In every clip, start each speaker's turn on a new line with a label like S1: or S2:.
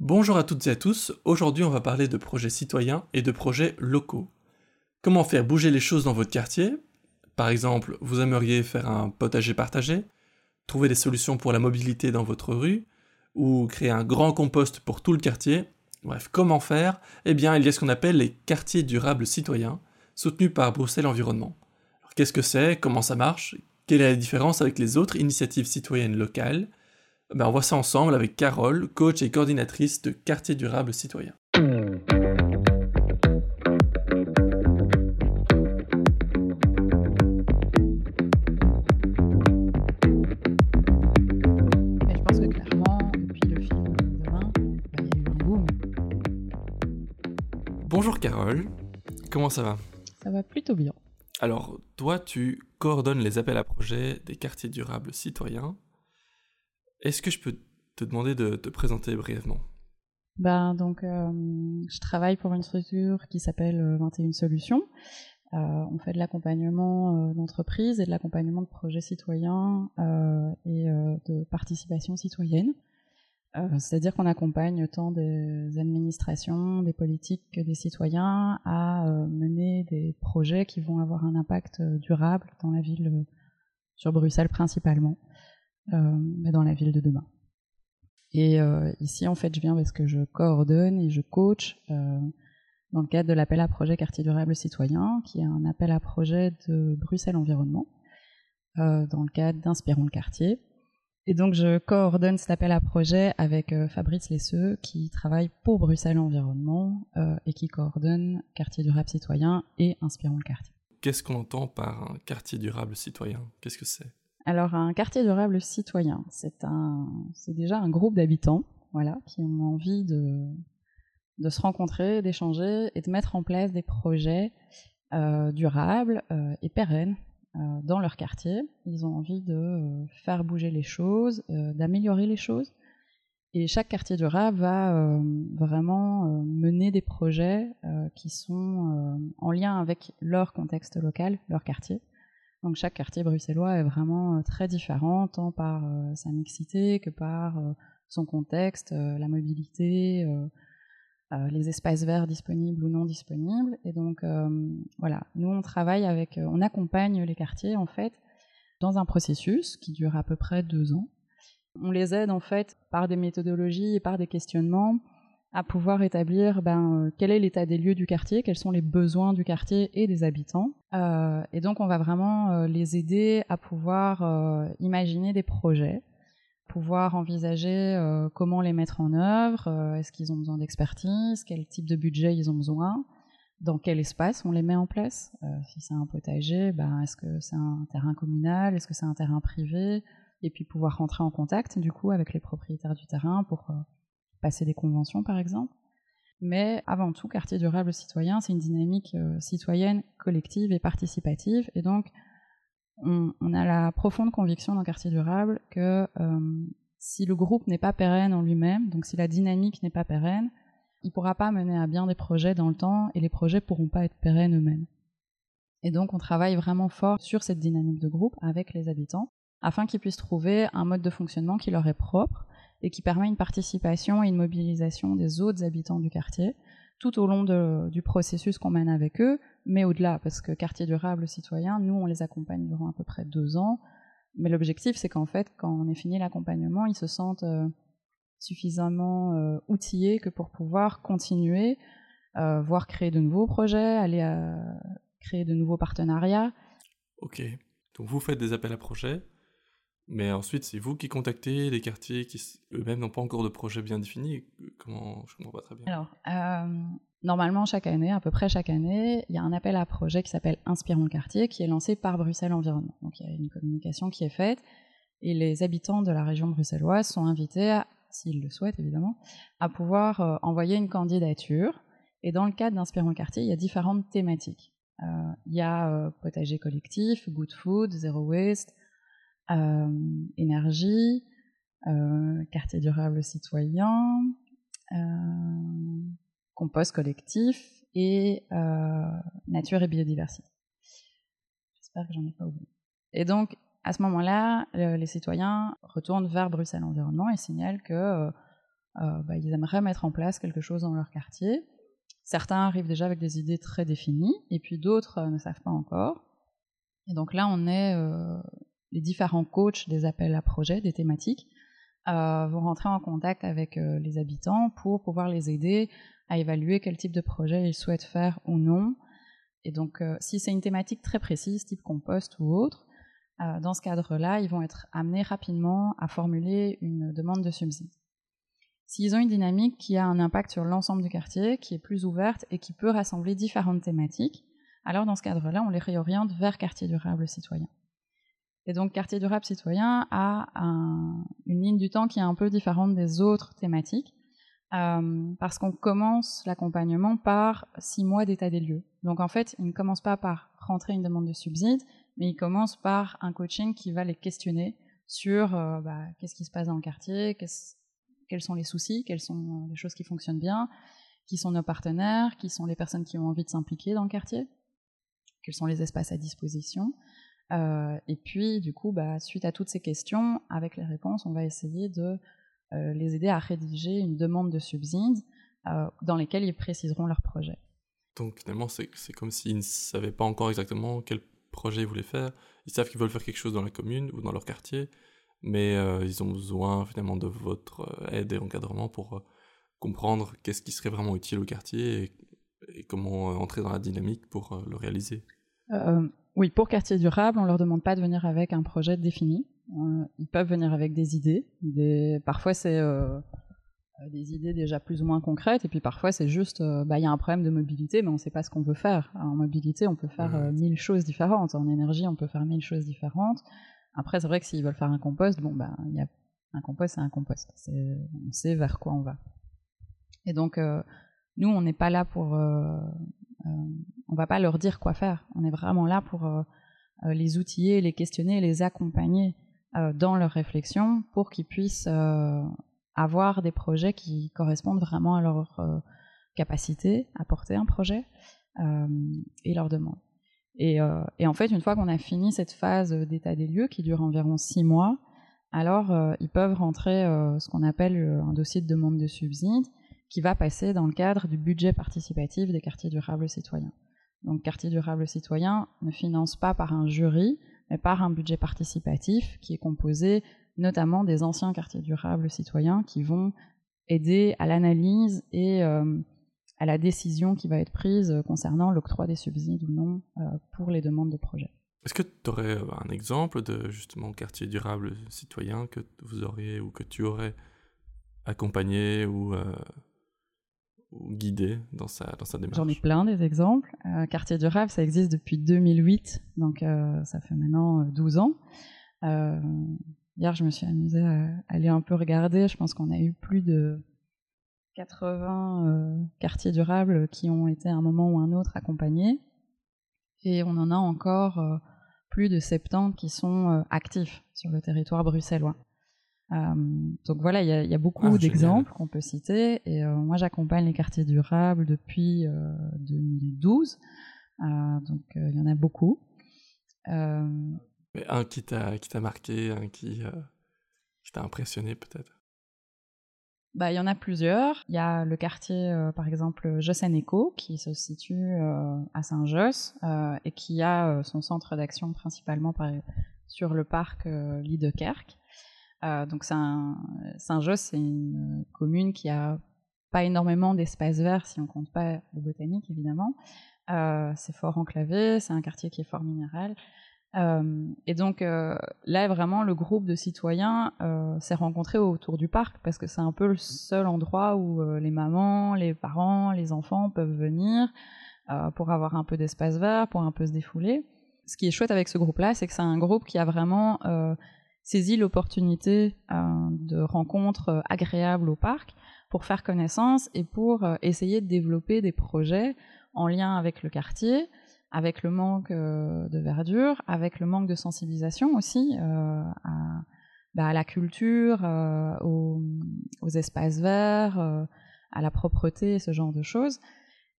S1: Bonjour à toutes et à tous, aujourd'hui on va parler de projets citoyens et de projets locaux. Comment faire bouger les choses dans votre quartier? Par exemple, vous aimeriez faire un potager partagé, trouver des solutions pour la mobilité dans votre rue, ou créer un grand compost pour tout le quartier. Bref, comment faire? Eh bien, il y a ce qu'on appelle les quartiers durables citoyens, soutenus par Bruxelles Environnement. Qu'est-ce que c'est? Comment ça marche? Quelle est la différence avec les autres initiatives citoyennes locales? Ben, on voit ça ensemble avec Carole, coach et coordinatrice de Quartier Durable Citoyen.
S2: ben.
S1: Bonjour Carole, comment ça va?
S2: Ça va plutôt bien.
S1: Alors, toi, tu coordonnes les appels à projets des quartiers durables citoyens est-ce que je peux te demander de te présenter brièvement?
S2: Ben, donc, euh, je travaille pour une structure qui s'appelle 21 euh, Solutions. Euh, on fait de l'accompagnement d'entreprises et de l'accompagnement de projets citoyens et de participation citoyenne. C'est-à-dire qu'on accompagne tant des administrations, des politiques que des citoyens à mener des projets qui vont avoir un impact durable dans la ville, sur Bruxelles principalement. Euh, mais dans la ville de demain. Et euh, ici, en fait, je viens parce que je coordonne et je coach euh, dans le cadre de l'appel à projet quartier durable citoyen, qui est un appel à projet de Bruxelles Environnement, dans le cadre d'Inspirons le quartier. Et donc, je coordonne cet appel à projet avec Fabrice Lesseux, qui travaille pour Bruxelles Environnement et qui coordonne Quartier durable citoyen et Inspirons le quartier.
S1: Qu'est-ce qu'on entend par un quartier durable citoyen? Qu'est-ce que c'est?
S2: Alors, un quartier durable citoyen, c'est déjà un groupe d'habitants, qui ont envie de, de se rencontrer, d'échanger et de mettre en place des projets euh, durables euh, et pérennes euh, dans leur quartier. Ils ont envie de faire bouger les choses, d'améliorer les choses. Et chaque quartier durable va vraiment mener des projets qui sont en lien avec leur contexte local, leur quartier. Donc chaque quartier bruxellois est vraiment euh, très différent, tant par euh, sa mixité que par euh, son contexte, la mobilité, les espaces verts disponibles ou non disponibles. Et donc voilà, nous on travaille avec, on accompagne les quartiers en fait dans un processus qui dure à peu près deux ans. On les aide en fait par des méthodologies et par des questionnements à pouvoir établir ben, euh, quel est l'état des lieux du quartier, quels sont les besoins du quartier et des habitants. Euh, et donc on va vraiment euh, les aider à pouvoir imaginer des projets, pouvoir envisager comment les mettre en œuvre, est-ce qu'ils ont besoin d'expertise, quel type de budget ils ont besoin, dans quel espace on les met en place. si c'est un potager, ben, est-ce que c'est un terrain communal, est-ce que c'est un terrain privé, et puis pouvoir rentrer en contact du coup avec les propriétaires du terrain pour passer des conventions par exemple. Mais avant tout, quartier durable citoyen, c'est une dynamique euh, citoyenne, collective et participative. Et donc, on, a la profonde conviction dans quartier durable que euh, si le groupe n'est pas pérenne en lui-même, donc si la dynamique n'est pas pérenne, il ne pourra pas mener à bien des projets dans le temps et les projets ne pourront pas être pérennes eux-mêmes. Et donc, on travaille vraiment fort sur cette dynamique de groupe avec les habitants afin qu'ils puissent trouver un mode de fonctionnement qui leur est propre et qui permet une participation et une mobilisation des autres habitants du quartier tout au long du processus qu'on mène avec eux, mais au-delà, parce que quartier durable citoyen, nous, on les accompagne durant à peu près deux ans, mais l'objectif, c'est qu'en fait, quand on est fini l'accompagnement, ils se sentent euh, suffisamment euh, outillés que pour pouvoir continuer, euh, voire créer de nouveaux projets, aller créer de nouveaux partenariats.
S1: Ok, donc vous faites des appels à projets, mais ensuite, c'est vous qui contactez les quartiers qui eux-mêmes n'ont pas encore de projet bien défini. Comment Je comprends pas très bien.
S2: Alors, euh, normalement, chaque année, à peu près chaque année, il y a un appel à projet qui s'appelle Inspirons le quartier, qui est lancé par Bruxelles Environnement. Donc, il y a une communication qui est faite, et les habitants de la région bruxelloise sont invités, s'ils le souhaitent évidemment, à pouvoir euh, envoyer une candidature. Et dans le cadre d'Inspirons le quartier, il y a différentes thématiques. Euh, il y a potager collectif, good food, zero waste énergie, euh, quartier durable citoyen, euh, compost collectif et nature et biodiversité. J'espère que j'en ai pas oublié. Et donc, à ce moment-là, les citoyens retournent vers Bruxelles Environnement et signalent que bah, aimeraient mettre en place quelque chose dans leur quartier. Certains arrivent déjà avec des idées très définies, et puis d'autres ne savent pas encore. Et donc là, on est les différents coachs des appels à projets, des thématiques, vont rentrer en contact avec les habitants pour pouvoir les aider à évaluer quel type de projet ils souhaitent faire ou non. Et donc, si c'est une thématique très précise, type compost ou autre, euh, dans ce cadre-là, ils vont être amenés rapidement à formuler une demande de subside. S'ils ont une dynamique qui a un impact sur l'ensemble du quartier, qui est plus ouverte et qui peut rassembler différentes thématiques, alors dans ce cadre-là, on les réoriente vers quartier durable citoyen. Et donc, quartier durable citoyen a une ligne du temps qui est un peu différente des autres thématiques, euh, parce qu'on commence l'accompagnement par six mois d'état des lieux. Donc, en fait, il ne commence pas par rentrer une demande de subside, mais il commence par un coaching qui va les questionner sur euh, bah, qu'est-ce qui se passe dans le quartier, quels sont les soucis, quelles sont les choses qui fonctionnent bien, qui sont nos partenaires, qui sont les personnes qui ont envie de s'impliquer dans le quartier, quels sont les espaces à disposition. Euh, et puis, du coup, bah, suite à toutes ces questions, avec les réponses, on va essayer de euh, les aider à rédiger une demande de subside dans lesquelles ils préciseront leur projet.
S1: Donc finalement, c'est comme s'ils ne savaient pas encore exactement quel projet ils voulaient faire. Ils savent qu'ils veulent faire quelque chose dans la commune ou dans leur quartier, mais euh, ils ont besoin finalement de votre euh, aide et encadrement pour euh, comprendre qu'est-ce qui serait vraiment utile au quartier et, comment entrer dans la dynamique pour le réaliser.
S2: Oui, pour quartier durable, on leur demande pas de venir avec un projet défini. ils peuvent venir avec des idées. Des... Parfois, c'est euh, des idées déjà plus ou moins concrètes, et puis parfois c'est juste, euh, bah, il y a un problème de mobilité, mais on ne sait pas ce qu'on veut faire. En mobilité, on peut faire euh, mille choses différentes. En énergie, on peut faire mille choses différentes. Après, c'est vrai que s'ils veulent faire un compost, bon, bah, il y a un compost, c'est un compost. On sait vers quoi on va. Et donc, nous, on n'est pas là pour, on va pas leur dire quoi faire. On est vraiment là pour les outiller, les questionner, les accompagner dans leur réflexion pour qu'ils puissent avoir des projets qui correspondent vraiment à leur euh, capacité à porter un projet euh, et leur demande. Euh, et, en fait, une fois qu'on a fini cette phase d'état des lieux qui dure environ six mois, alors ils peuvent rentrer ce qu'on appelle un dossier de demande de subside qui va passer dans le cadre du budget participatif des quartiers durables citoyens. Donc, quartier durable citoyen ne finance pas par un jury, mais par un budget participatif qui est composé notamment des anciens quartiers durables citoyens qui vont aider à l'analyse et euh, à la décision qui va être prise concernant l'octroi des subsides ou non euh, pour les demandes de projet.
S1: Est-ce que tu aurais euh, un exemple de justement quartier durable citoyen que vous auriez ou que tu aurais accompagné ou, guidé dans sa, dans sa démarche
S2: J'en ai plein des exemples. quartier durable, ça existe depuis 2008, donc ça fait maintenant 12 ans. Hier, je me suis amusée à aller un peu regarder. Je pense qu'on a eu plus de 80 euh, quartiers durables qui ont été à un moment ou un autre accompagnés. Et on en a encore euh, plus de 70 qui sont euh, actifs sur le territoire bruxellois. Donc voilà, il y, a beaucoup ah, d'exemples qu'on peut citer. Et moi, j'accompagne les quartiers durables depuis 2012. donc il y en a beaucoup
S1: un qui t'a qui t'a marqué, un qui, euh, qui t'a impressionné peut-être?
S2: Bah, il y en a plusieurs. Il y a le quartier, euh, par exemple, Joss Eco, qui se situe euh, à Saint-Josse et qui a son centre d'action principalement par, sur le parc Liedekerk. Donc Saint-Josse, c'est une commune qui a pas énormément d'espace vert si on compte pas le botanique évidemment. c'est fort enclavé, c'est un quartier qui est fort minéral. Euh, et donc euh, là, vraiment, le groupe de citoyens euh, s'est rencontré autour du parc parce que c'est un peu le seul endroit où les mamans, les parents, les enfants peuvent venir pour avoir un peu d'espace vert, pour un peu se défouler. Ce qui est chouette avec ce groupe-là, c'est que c'est un groupe qui a vraiment saisi l'opportunité de rencontres agréables au parc pour faire connaissance et pour essayer de développer des projets en lien avec le quartier, avec le manque euh, de verdure, avec le manque de sensibilisation aussi euh, à, bah, à, la culture, euh, aux, espaces verts, à la propreté, ce genre de choses.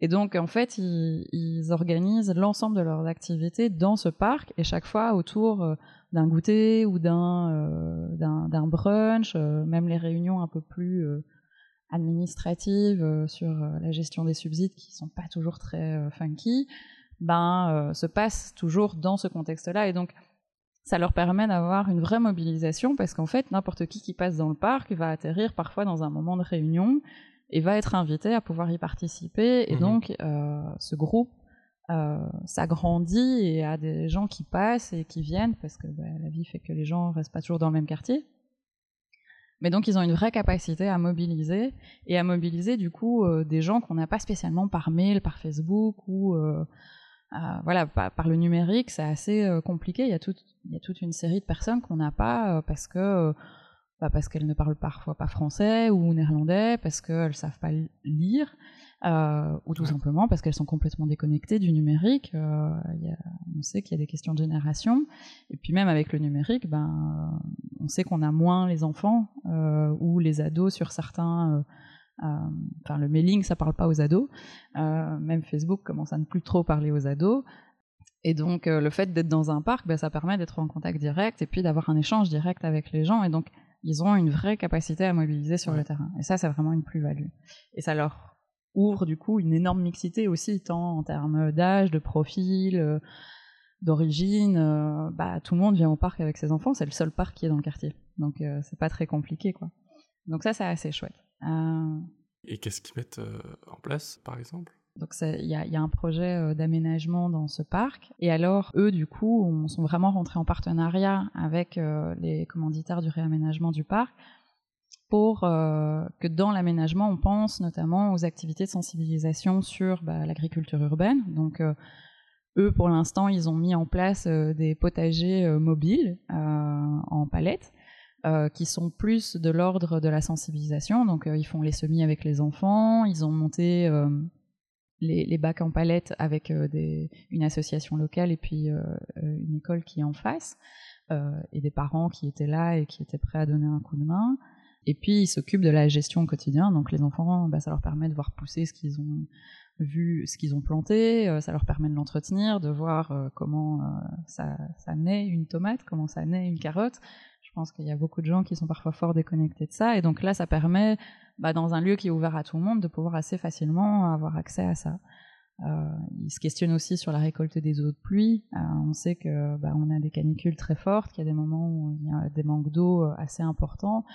S2: Et donc, en fait, ils organisent l'ensemble de leurs activités dans ce parc et chaque fois autour d'un goûter ou d'un d'un brunch, même les réunions un peu plus administratives sur la gestion des subsides qui sont pas toujours très funky, ben se passent toujours dans ce contexte-là et donc ça leur permet d'avoir une vraie mobilisation parce qu'en fait, n'importe qui qui passe dans le parc va atterrir parfois dans un moment de réunion et va être invité à pouvoir y participer. Et mhm. donc, euh, ce groupe euh, s'agrandit et a des gens qui passent et qui viennent parce que bah, la vie fait que les gens restent pas toujours dans le même quartier. Mais donc, ils ont une vraie capacité à mobiliser et à mobiliser du coup euh, des gens qu'on n'a pas spécialement par mail, par Facebook ou voilà, par, le numérique, c'est assez compliqué. Il y, a toute, il y a toute une série de personnes qu'on n'a pas parce que bah parce qu'elles ne parlent parfois pas français ou néerlandais, parce qu'elles savent pas lire, euh, ou tout simplement parce qu'elles sont complètement déconnectées du numérique. Euh, y a, on sait qu'il y a des questions de génération, et puis même avec le numérique, ben, on sait qu'on a moins les enfants euh, ou les ados sur certains. Euh, euh, enfin, le mailing, ça parle pas aux ados. même Facebook commence à ne plus trop parler aux ados. Et donc, le fait d'être dans un parc, ben, ça permet d'être en contact direct et puis d'avoir un échange direct avec les gens. Et donc, ils ont une vraie capacité à mobiliser sur le terrain. Et ça, c'est vraiment une plus-value. Et ça leur ouvre du coup une énorme mixité aussi, tant en termes d'âge, de profil, euh, d'origine. Euh, bah, tout le monde vient au parc avec ses enfants, c'est le seul parc qui est dans le quartier. Donc euh, c'est pas très compliqué, quoi. Donc ça, c'est assez chouette.
S1: Et qu'est-ce qu'ils mettent en place, par exemple?
S2: Donc il y a, un projet euh, d'aménagement dans ce parc. Et alors, eux, du coup, on sont vraiment rentrés en partenariat avec euh, les commanditaires du réaménagement du parc pour euh, que dans l'aménagement, on pense notamment aux activités de sensibilisation sur bah, l'agriculture urbaine. Donc, eux, pour l'instant, ils ont mis en place des potagers mobiles en palette. qui sont plus de l'ordre de la sensibilisation. Donc, ils font les semis avec les enfants, ils ont monté les, bacs en palette avec euh, une association locale et puis euh, euh, une école qui est en face, et des parents qui étaient là et qui étaient prêts à donner un coup de main. Et puis ils s'occupent de la gestion au quotidien, donc les enfants, bah, ça leur permet de voir pousser ce qu'ils ont vu, ce qu'ils ont planté, ça leur permet de l'entretenir, de voir comment ça, ça naît une tomate, comment ça naît une carotte. Je pense qu'il y a beaucoup de gens qui sont parfois fort déconnectés de ça, et donc là, ça permet bah, dans un lieu qui est ouvert à tout le monde, de pouvoir assez facilement avoir accès à ça. Euh, il se questionne aussi sur la récolte des eaux de pluie. Euh, on sait que bah, on a des canicules très fortes, qu'il y a des moments où il y a des manques d'eau euh, assez importants.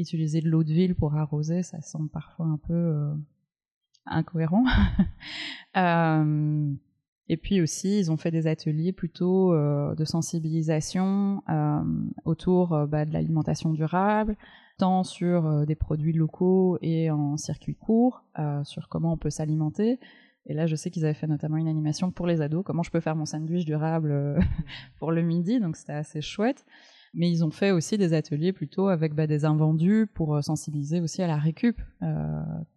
S2: Utiliser de l'eau de ville pour arroser, ça semble parfois un peu euh, incohérent. Euh, et puis aussi, ils ont fait des ateliers plutôt de sensibilisation autour bah, de l'alimentation durable, tant sur euh, des produits locaux et en circuit court, euh, sur comment on peut s'alimenter. Et là, je sais qu'ils avaient fait notamment une animation pour les ados, comment je peux faire mon sandwich durable euh, pour le midi, donc c'était assez chouette. Mais ils ont fait aussi des ateliers plutôt avec bah, des invendus pour sensibiliser aussi à la récup.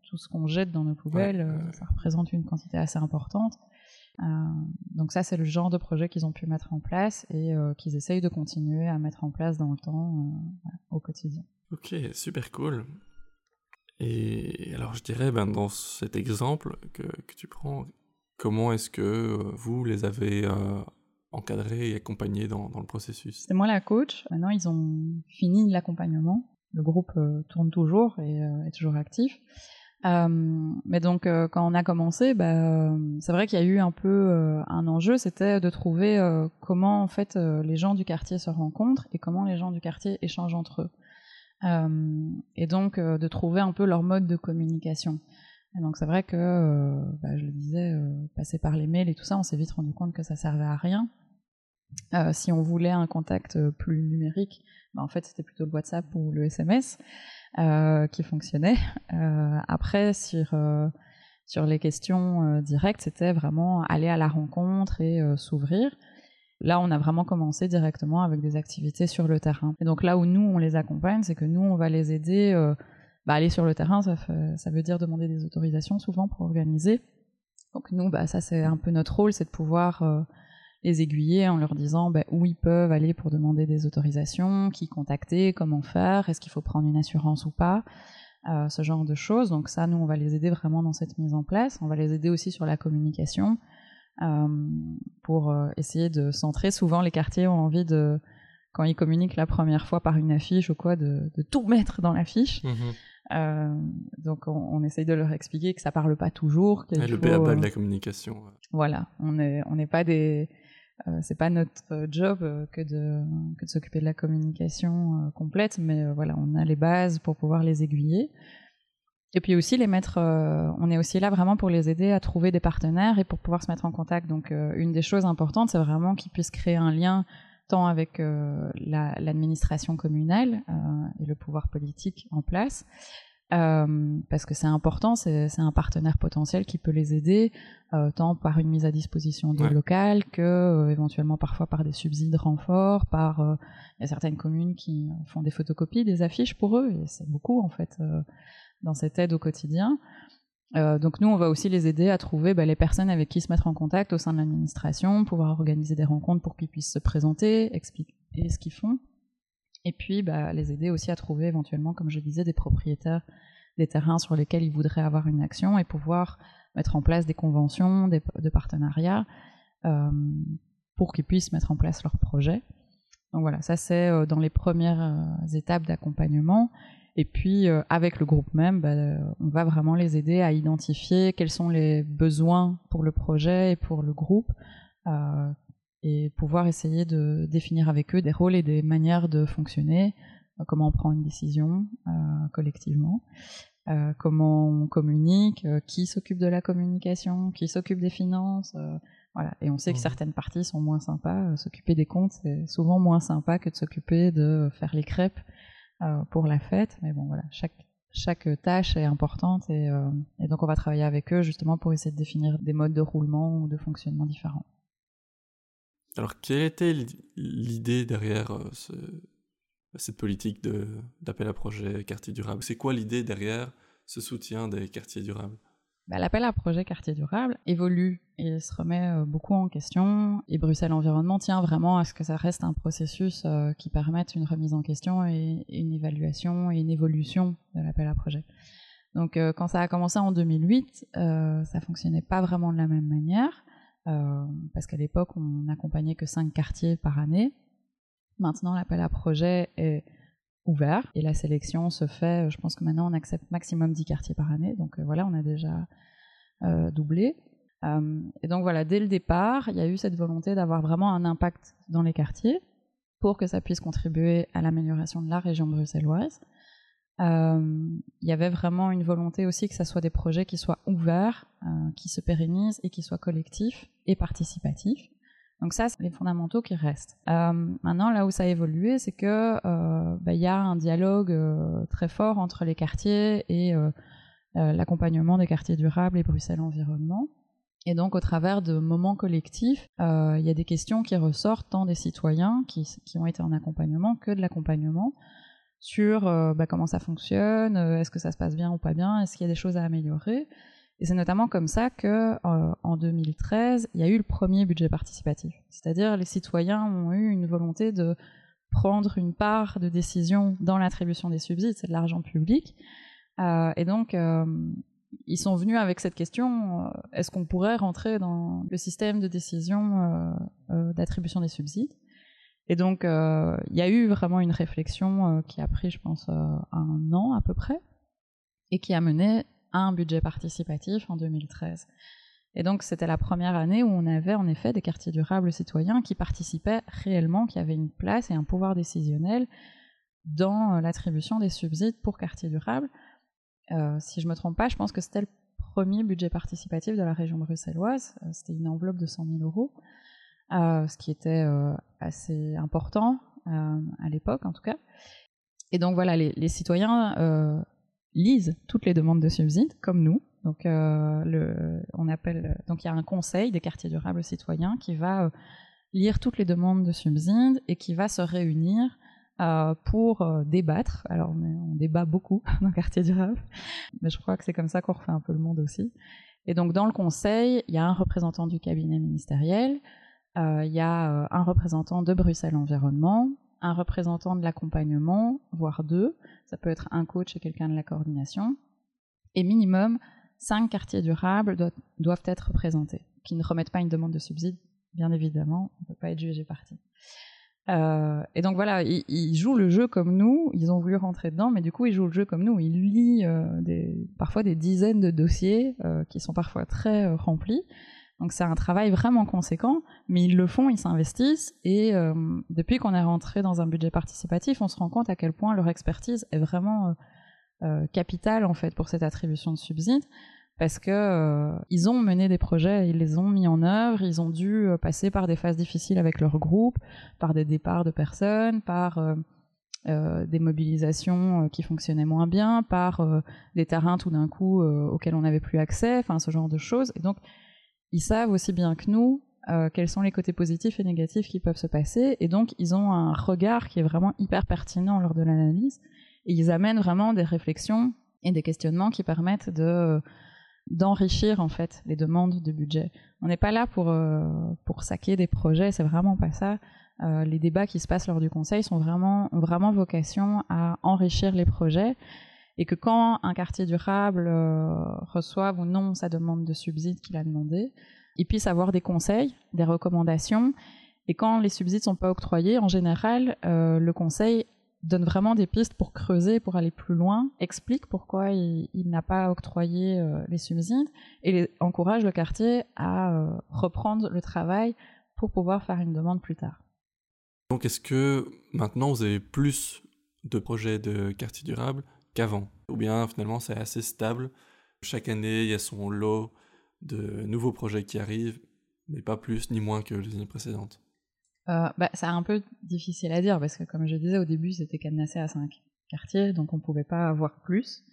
S2: tout ce qu'on jette dans nos poubelles, ça représente une quantité assez importante. donc ça, c'est le genre de projet qu'ils ont pu mettre en place et qu'ils essayent de continuer à mettre en place dans le temps au quotidien.
S1: Ok, super cool. Et alors je dirais, ben, dans cet exemple que, que tu prends, comment est-ce que euh, vous les avez euh, encadrés et accompagnés dans, le processus
S2: C'est moi la coach. Maintenant, ils ont fini l'accompagnement. Le groupe euh, tourne toujours et est toujours actif. mais donc, quand on a commencé, bah, c'est vrai qu'il y a eu un peu un enjeu, c'était de trouver comment en fait les gens du quartier se rencontrent et comment les gens du quartier échangent entre eux. Euh, et donc euh, de trouver un peu leur mode de communication. Et donc c'est vrai que, euh, bah, je le disais, passer par les mails et tout ça, on s'est vite rendu compte que ça servait à rien. Si on voulait un contact plus numérique, bah, en fait c'était plutôt le WhatsApp ou le SMS qui fonctionnait. après sur les questions directes, c'était vraiment aller à la rencontre et s'ouvrir. Là, on a vraiment commencé directement avec des activités sur le terrain. Et donc là où nous, on les accompagne, c'est que nous, on va les aider euh, bah, aller sur le terrain. Ça, veut dire demander des autorisations souvent pour organiser. Donc nous, bah, ça c'est un peu notre rôle, c'est de pouvoir euh, les aiguiller en leur disant bah, où ils peuvent aller pour demander des autorisations, qui contacter, comment faire, est-ce qu'il faut prendre une assurance ou pas. Euh, ce genre de choses. Donc ça, nous, on va les aider vraiment dans cette mise en place. On va les aider aussi sur la communication. Euh, pour euh, essayer de centrer. Souvent, les quartiers ont envie de, quand ils communiquent la première fois par une affiche ou quoi, de, tout mettre dans l'affiche. Mhm. donc on, essaye de leur expliquer que ça parle pas toujours.
S1: le faut, de la communication.
S2: Voilà, on n'est on n'est pas des c'est pas notre job que de, que de s'occuper de la communication complète, mais voilà, on a les bases pour pouvoir les aiguiller. Et puis aussi les mettre, euh, on est aussi là vraiment pour les aider à trouver des partenaires et pour pouvoir se mettre en contact. Donc euh, une des choses importantes, c'est vraiment qu'ils puissent créer un lien tant avec euh, l'administration communale et le pouvoir politique en place, parce que c'est important, c'est un partenaire potentiel qui peut les aider, tant par une mise à disposition de local que éventuellement parfois par des subsides renforts, par il y a certaines communes qui font des photocopies des affiches pour eux et c'est beaucoup en fait dans cette aide au quotidien. Euh, donc nous, on va aussi les aider à trouver bah, les personnes avec qui se mettre en contact au sein de l'administration, pouvoir organiser des rencontres pour qu'ils puissent se présenter, expliquer ce qu'ils font, et puis bah, les aider aussi à trouver éventuellement, comme je disais, des propriétaires des terrains sur lesquels ils voudraient avoir une action et pouvoir mettre en place des conventions, des, de partenariats euh, pour qu'ils puissent mettre en place leurs projets. Donc voilà, ça c'est euh, dans les premières étapes d'accompagnement. Et puis, euh, avec le groupe même, bah, on va vraiment les aider à identifier quels sont les besoins pour le projet et pour le groupe, euh, et pouvoir essayer de définir avec eux des rôles et des manières de fonctionner, euh, comment on prend une décision collectivement, comment on communique, qui s'occupe de la communication, qui s'occupe des finances. voilà. Et on sait que mmh. certaines parties sont moins sympas. S'occuper des comptes, c'est souvent moins sympa que de s'occuper de faire les crêpes euh, pour la fête. Mais bon, voilà, chaque, chaque tâche est importante et, euh, et, donc on va travailler avec eux justement pour essayer de définir des modes de roulement ou de fonctionnement différents.
S1: Alors, quelle était l'idée derrière euh, ce, cette politique d'appel à projet quartier durable C'est quoi l'idée derrière ce soutien des quartiers durables?
S2: Bah, l'appel à projet quartier durable évolue et se remet euh, beaucoup en question. Et Bruxelles Environnement tient vraiment à ce que ça reste un processus euh, qui permette une remise en question et, une évaluation et une évolution de l'appel à projet. Donc quand ça a commencé en 2008, ça fonctionnait pas vraiment de la même manière parce qu'à l'époque on n'accompagnait que cinq quartiers par année. Maintenant l'appel à projet est ouvert et la sélection se fait, je pense que maintenant on accepte maximum 10 quartiers par année, donc euh, voilà, on a déjà euh, doublé. Euh, et donc voilà, dès le départ, il y a eu cette volonté d'avoir vraiment un impact dans les quartiers pour que ça puisse contribuer à l'amélioration de la région bruxelloise. Il y avait vraiment une volonté aussi que ça soit des projets qui soient ouverts, qui se pérennisent et qui soient collectifs et participatifs. Donc ça, c'est les fondamentaux qui restent. Euh, maintenant, là où ça a évolué, c'est que euh, bah, il y a un dialogue euh, très fort entre les quartiers et l'accompagnement des quartiers durables et Bruxelles Environnement. Et donc, au travers de moments collectifs, il y a des questions qui ressortent tant des citoyens qui, ont été en accompagnement que de l'accompagnement sur bah, comment ça fonctionne, est-ce que ça se passe bien ou pas bien, est-ce qu'il y a des choses à améliorer. Et c'est notamment comme ça que euh, en 2013, il y a eu le premier budget participatif. C'est-à-dire les citoyens ont eu une volonté de prendre une part de décision dans l'attribution des subsides, c'est de l'argent public. Euh, et donc, euh, ils sont venus avec cette question est-ce qu'on pourrait rentrer dans le système de décision d'attribution des subsides Et donc, il y a eu vraiment une réflexion qui a pris, je pense, un an à peu près, et qui a mené un budget participatif en 2013. Et donc c'était la première année où on avait en effet des quartiers durables citoyens qui participaient réellement, qui avaient une place et un pouvoir décisionnel dans euh, l'attribution des subsides pour quartiers durables. Euh, si je me trompe pas, je pense que c'était le premier budget participatif de la région bruxelloise. Euh, c'était une enveloppe de 100 000 euros, ce qui était assez important à l'époque en tout cas. Et donc voilà, les, citoyens lisent toutes les demandes de subsides, comme nous. Donc, euh, on appelle, donc il y a un conseil des quartiers durables citoyens qui va euh, lire toutes les demandes de subsides et qui va se réunir euh, pour euh, débattre. Alors, on, on, débat beaucoup dans quartier durable, mais je crois que c'est comme ça qu'on refait un peu le monde aussi. Et donc, dans le conseil, il y a un représentant du cabinet ministériel, il y a un représentant de Bruxelles Environnement, un représentant de l'accompagnement, voire deux. Ça peut être un coach et quelqu'un de la coordination. Et minimum, cinq quartiers durables doivent, être représentés, qui ne remettent pas une demande de subside, bien évidemment, on ne peut pas être jugé parti. et donc voilà, ils, jouent le jeu comme nous. Ils ont voulu rentrer dedans, mais du coup, ils jouent le jeu comme nous. Ils lisent parfois des dizaines de dossiers qui sont parfois très remplis. Donc c'est un travail vraiment conséquent, mais ils le font, ils s'investissent, et euh, depuis qu'on est rentré dans un budget participatif, on se rend compte à quel point leur expertise est vraiment euh, euh, capitale en fait pour cette attribution de subsides, parce que ils ont mené des projets, ils les ont mis en œuvre, ils ont dû passer par des phases difficiles avec leur groupe, par des départs de personnes, par des mobilisations qui fonctionnaient moins bien, par des terrains tout d'un coup auxquels on n'avait plus accès, enfin ce genre de choses. Et donc ils savent aussi bien que nous euh, quels sont les côtés positifs et négatifs qui peuvent se passer, et donc ils ont un regard qui est vraiment hyper pertinent lors de l'analyse, et ils amènent vraiment des réflexions et des questionnements qui permettent de d'enrichir en fait les demandes de budget. On n'est pas là pour euh, pour saquer des projets, c'est vraiment pas ça. Euh, les débats qui se passent lors du conseil sont vraiment ont vraiment vocation à enrichir les projets et que quand un quartier durable euh, reçoive ou non sa demande de subside qu'il a demandé, il puisse avoir des conseils, des recommandations. Et quand les subsides sont pas octroyés, en général, euh, le conseil donne vraiment des pistes pour creuser, pour aller plus loin, explique pourquoi il, n'a pas octroyé euh, les subsides et encourage le quartier à reprendre le travail pour pouvoir faire une demande plus tard.
S1: Donc est-ce que maintenant vous avez plus de projets de quartier durable qu'avant. Ou bien finalement c'est assez stable. Chaque année, il y a son lot de nouveaux projets qui arrivent, mais pas plus ni moins que les années précédentes.
S2: Euh, bah, c'est un peu difficile à dire parce que comme je disais au début, c'était cadenassé à 5 quartiers, donc on ne pouvait pas avoir plus.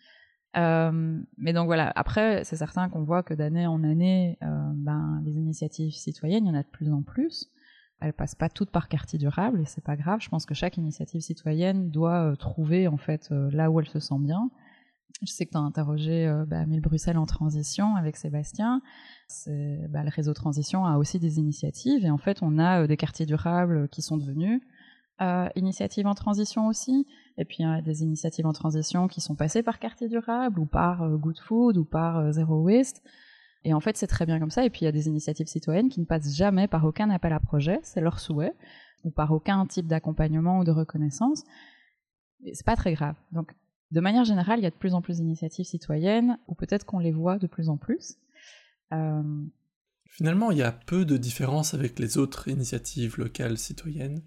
S2: Euh, mais donc voilà, après, c'est certain qu'on voit que d'année en année, euh, ben, les initiatives citoyennes, il y en a de plus en plus elles passent pas toutes par quartier durable et c'est pas grave. Je pense que chaque initiative citoyenne doit euh, trouver en fait euh, là où elle se sent bien. Je sais que tu as interrogé euh, bah, Mille Bruxelles en transition avec Sébastien. Bah, le réseau transition a aussi des initiatives et en fait on a des quartiers durables qui sont devenus initiatives en transition aussi. Et puis il a des initiatives en transition qui sont passées par quartier durable ou par Good Food ou par Zero Waste. Et en fait, c'est très bien comme ça. Et puis, il y a des initiatives citoyennes qui ne passent jamais par aucun appel à projet, c'est leur souhait, ou par aucun type d'accompagnement ou de reconnaissance. Et c'est pas très grave. Donc, de manière générale, il y a de plus en plus d'initiatives citoyennes, ou peut-être qu'on les voit de plus en plus.
S1: Euh, Finalement, il y a peu de différence avec les autres initiatives locales citoyennes.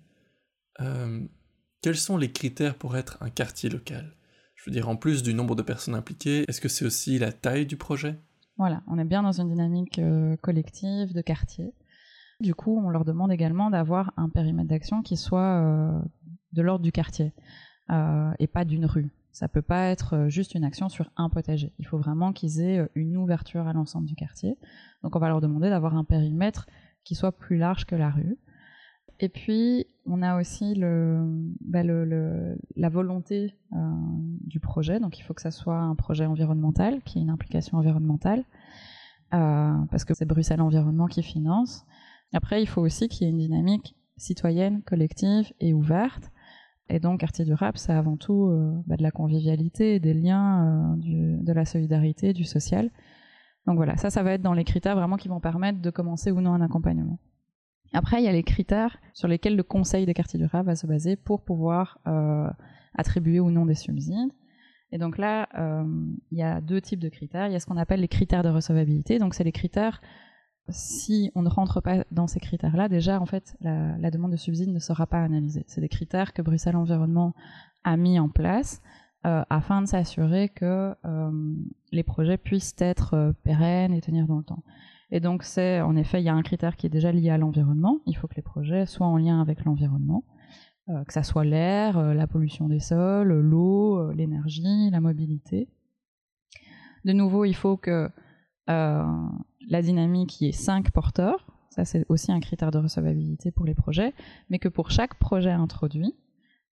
S1: Euh, quels sont les critères pour être un quartier local? Je veux dire, en plus du nombre de personnes impliquées, est-ce que c'est aussi la taille du projet?
S2: Voilà, on est bien dans une dynamique euh, collective de quartier. Du coup, on leur demande également d'avoir un périmètre d'action qui soit euh, de l'ordre du quartier euh, et pas d'une rue. Ça peut pas être juste une action sur un potager. Il faut vraiment qu'ils aient une ouverture à l'ensemble du quartier. Donc, on va leur demander d'avoir un périmètre qui soit plus large que la rue. Et puis, on a aussi bah, la volonté euh, du projet. Donc, il faut que ça soit un projet environnemental, qui ait une implication environnementale, euh, parce que c'est Bruxelles Environnement qui finance. Après, il faut aussi qu'il y ait une dynamique citoyenne, collective et ouverte. Et donc, quartier durable, c'est avant tout euh, bah, de la convivialité, des liens, de la solidarité, du social. Donc voilà, ça, ça va être dans les critères vraiment qui vont permettre de commencer ou non un accompagnement. Après, il y a les critères sur lesquels le Conseil des quartiers durables va se baser pour pouvoir euh, attribuer ou non des subsides. Et donc là, euh, il y a deux types de critères. Il y a ce qu'on appelle les critères de recevabilité. Donc c'est les critères, si on ne rentre pas dans ces critères-là, déjà, en fait, la, demande de subside ne sera pas analysée. C'est des critères que Bruxelles Environnement a mis en place euh, afin de s'assurer que les projets puissent être pérennes et tenir dans le temps. Et donc, c'est en effet, il y a un critère qui est déjà lié à l'environnement. Il faut que les projets soient en lien avec l'environnement, euh, que ça soit l'air, euh, la pollution des sols, l'eau, euh, l'énergie, la mobilité. De nouveau, il faut que la dynamique y ait cinq porteurs. Ça, c'est aussi un critère de recevabilité pour les projets, mais que pour chaque projet introduit,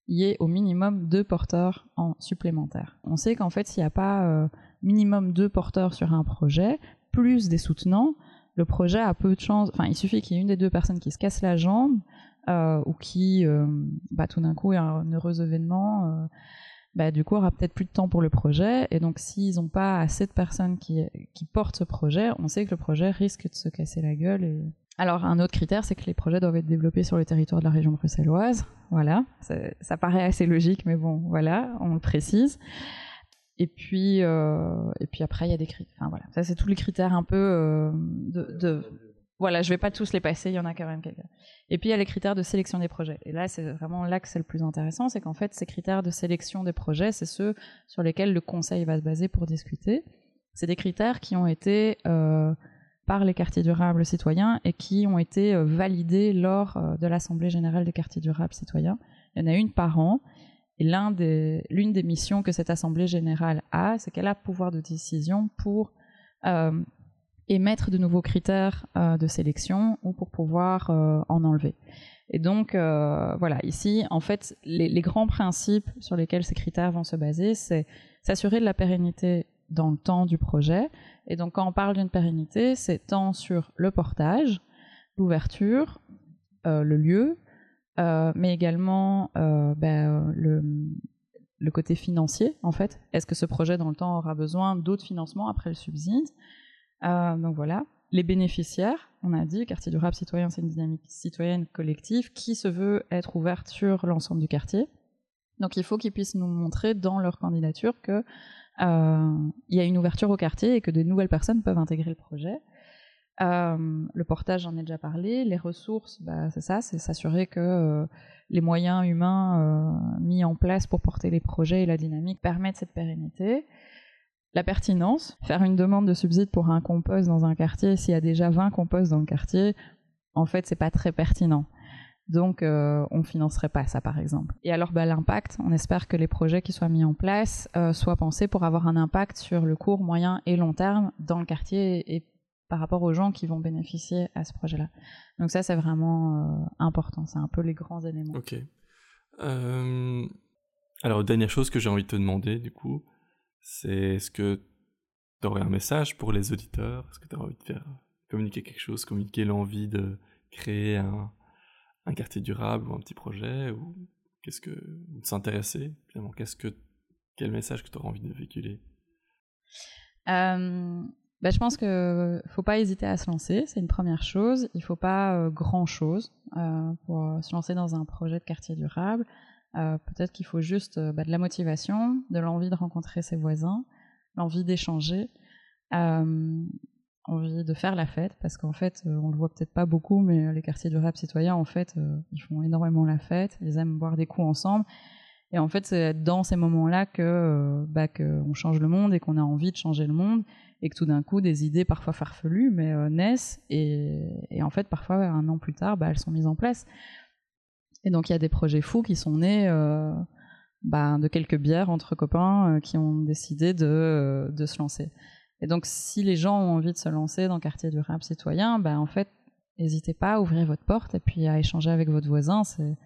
S2: il y ait au minimum deux porteurs en supplémentaire. On sait qu'en fait, s'il n'y a pas minimum deux porteurs sur un projet, plus des soutenants, le projet a peu de chance. Enfin, il suffit qu'il y ait une des deux personnes qui se casse la jambe euh, ou qui, euh, bah, tout d'un coup, a un heureux événement. Euh, bah, du coup, aura peut-être plus de temps pour le projet. Et donc, s'ils n'ont pas assez de personnes qui, portent ce projet, on sait que le projet risque de se casser la gueule alors, un autre critère, c'est que les projets doivent être développés sur le territoire de la région bruxelloise. Voilà, ça, paraît assez logique, mais bon, voilà, on le précise. Et puis, euh, et puis après, il y a des critères. Enfin voilà, ça c'est tous les critères un peu euh, de, Voilà, je vais pas tous les passer, il y en a quand même quelques. Et puis il y a les critères de sélection des projets. Et là, c'est vraiment là que c'est le plus intéressant, c'est qu'en fait, ces critères de sélection des projets, c'est ceux sur lesquels le conseil va se baser pour discuter. C'est des critères qui ont été euh, par les quartiers durables citoyens et qui ont été euh, validés lors de l'Assemblée générale des quartiers durables citoyens. Il y en a une par an. Et l'une des, missions que cette Assemblée générale a, c'est qu'elle a pouvoir de décision pour euh, émettre de nouveaux critères de sélection ou pour pouvoir en enlever. Et donc, voilà, ici, en fait, les, grands principes sur lesquels ces critères vont se baser, c'est s'assurer de la pérennité dans le temps du projet. Et donc quand on parle d'une pérennité, c'est tant sur le portage, l'ouverture, euh, le lieu, euh, mais également euh, ben, le, le, côté financier en fait. Est-ce que ce projet dans le temps aura besoin d'autres financements après le subside? Donc voilà. Les bénéficiaires, on a dit, quartier durable citoyen, c'est une dynamique citoyenne collective qui se veut être ouverte sur l'ensemble du quartier. Donc il faut qu'ils puissent nous montrer dans leur candidature que euh, y a une ouverture au quartier et que de nouvelles personnes peuvent intégrer le projet. Euh, le portage, j'en ai déjà parlé. Les ressources, bah, c'est ça, c'est s'assurer que euh, les moyens humains mis en place pour porter les projets et la dynamique permettent cette pérennité. La pertinence, faire une demande de subside pour un compost dans un quartier, s'il y a déjà 20 composts dans le quartier, en fait, c'est pas très pertinent. Donc, euh, on financerait pas ça, par exemple. Et alors, bah, l'impact, on espère que les projets qui soient mis en place euh, soient pensés pour avoir un impact sur le court, moyen et long terme dans le quartier et par rapport aux gens qui vont bénéficier à ce projet-là. Donc ça, c'est vraiment euh, important. C'est un peu les grands éléments.
S1: Ok. Alors, dernière chose que j'ai envie de te demander, du coup, c'est est-ce que tu aurais un message pour les auditeurs? Est-ce que tu aurais envie de faire communiquer quelque chose, communiquer l'envie de créer un un quartier durable ou un petit projet ou qu'est-ce que de s'intéresser finalement? Qu'est-ce que quel message que tu auras envie de véhiculer?
S2: Euh, bah, je pense que faut pas hésiter à se lancer, c'est une première chose. Il faut pas euh, grand chose euh, pour se lancer dans un projet de quartier durable. Peut-être qu'il faut juste bah, de la motivation, de l'envie de rencontrer ses voisins, l'envie d'échanger envie de faire la fête parce qu'en fait euh, on le voit peut-être pas beaucoup mais euh, les quartiers du rap citoyen en fait euh, ils font énormément la fête ils aiment boire des coups ensemble et en fait c'est dans ces moments-là que bah qu'on change le monde et qu'on a envie de changer le monde et que tout d'un coup des idées parfois farfelues mais naissent et, en fait parfois un an plus tard bah, elles sont mises en place et donc il y a des projets fous qui sont nés bah, de quelques bières entre copains qui ont décidé de, de se lancer et donc, si les gens ont envie de se lancer dans quartier durable citoyen, ben, en fait, n'hésitez pas à ouvrir votre porte et puis à échanger avec votre voisin. C'est,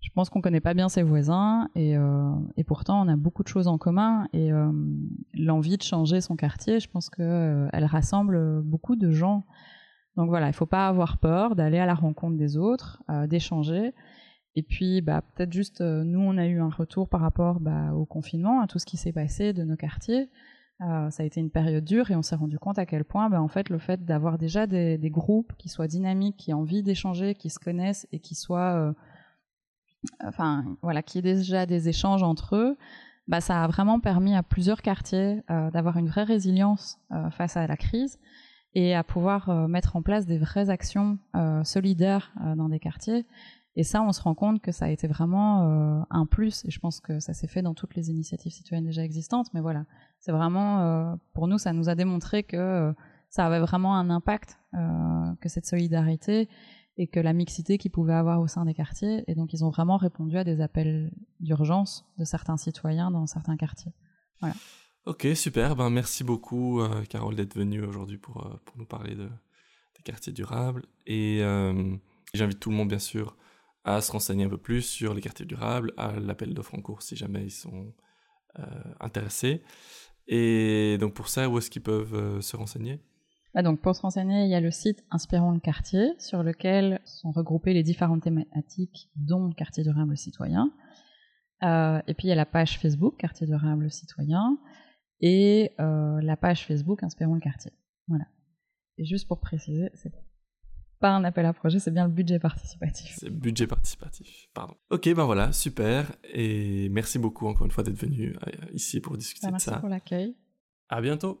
S2: je pense qu'on connaît pas bien ses voisins et, euh, et, pourtant on a beaucoup de choses en commun et euh, l'envie de changer son quartier, je pense que euh, elle rassemble beaucoup de gens. Donc voilà, il faut pas avoir peur d'aller à la rencontre des autres, euh, d'échanger. Et puis, bah, peut-être juste, nous, on a eu un retour par rapport bah, au confinement, à tout ce qui s'est passé de nos quartiers. Ça a été une période dure et on s'est rendu compte à quel point, ben, en fait, le fait d'avoir déjà des, des, groupes qui soient dynamiques, qui aient envie d'échanger, qui se connaissent et qui soient, enfin, voilà, qui aient déjà des échanges entre eux, bah, ça a vraiment permis à plusieurs quartiers euh, d'avoir une vraie résilience euh, face à la crise et à pouvoir euh, mettre en place des vraies actions solidaires dans des quartiers. Et ça, on se rend compte que ça a été vraiment un plus, et je pense que ça s'est fait dans toutes les initiatives citoyennes déjà existantes, mais voilà, c'est vraiment, pour nous, ça nous a démontré que ça avait vraiment un impact, que cette solidarité et que la mixité qu'ils pouvaient avoir au sein des quartiers, et donc ils ont vraiment répondu à des appels d'urgence de certains citoyens dans certains quartiers.
S1: Ok, super, ben merci beaucoup Carole d'être venue aujourd'hui pour, pour nous parler de, des quartiers durables, et j'invite tout le monde bien sûr à se renseigner un peu plus sur les quartiers durables, à l'appel d'offres en cours si jamais ils sont euh, intéressés. Et donc pour ça, où est-ce qu'ils peuvent euh, se renseigner?
S2: Ah, donc pour se renseigner, il y a le site Inspirons le quartier sur lequel sont regroupées les différentes thématiques dont le quartier durable citoyen. Euh, et puis il y a la page Facebook Quartier durable citoyen et euh, la page Facebook Inspirons le quartier. Voilà. Et juste pour préciser, c'est pas un appel à projet, c'est bien le budget participatif.
S1: C'est budget participatif, pardon. Ok, ben voilà, super. Et merci beaucoup encore une fois d'être venu euh, ici pour discuter
S2: Bah,
S1: de
S2: merci
S1: ça.
S2: pour l'accueil.
S1: À bientôt.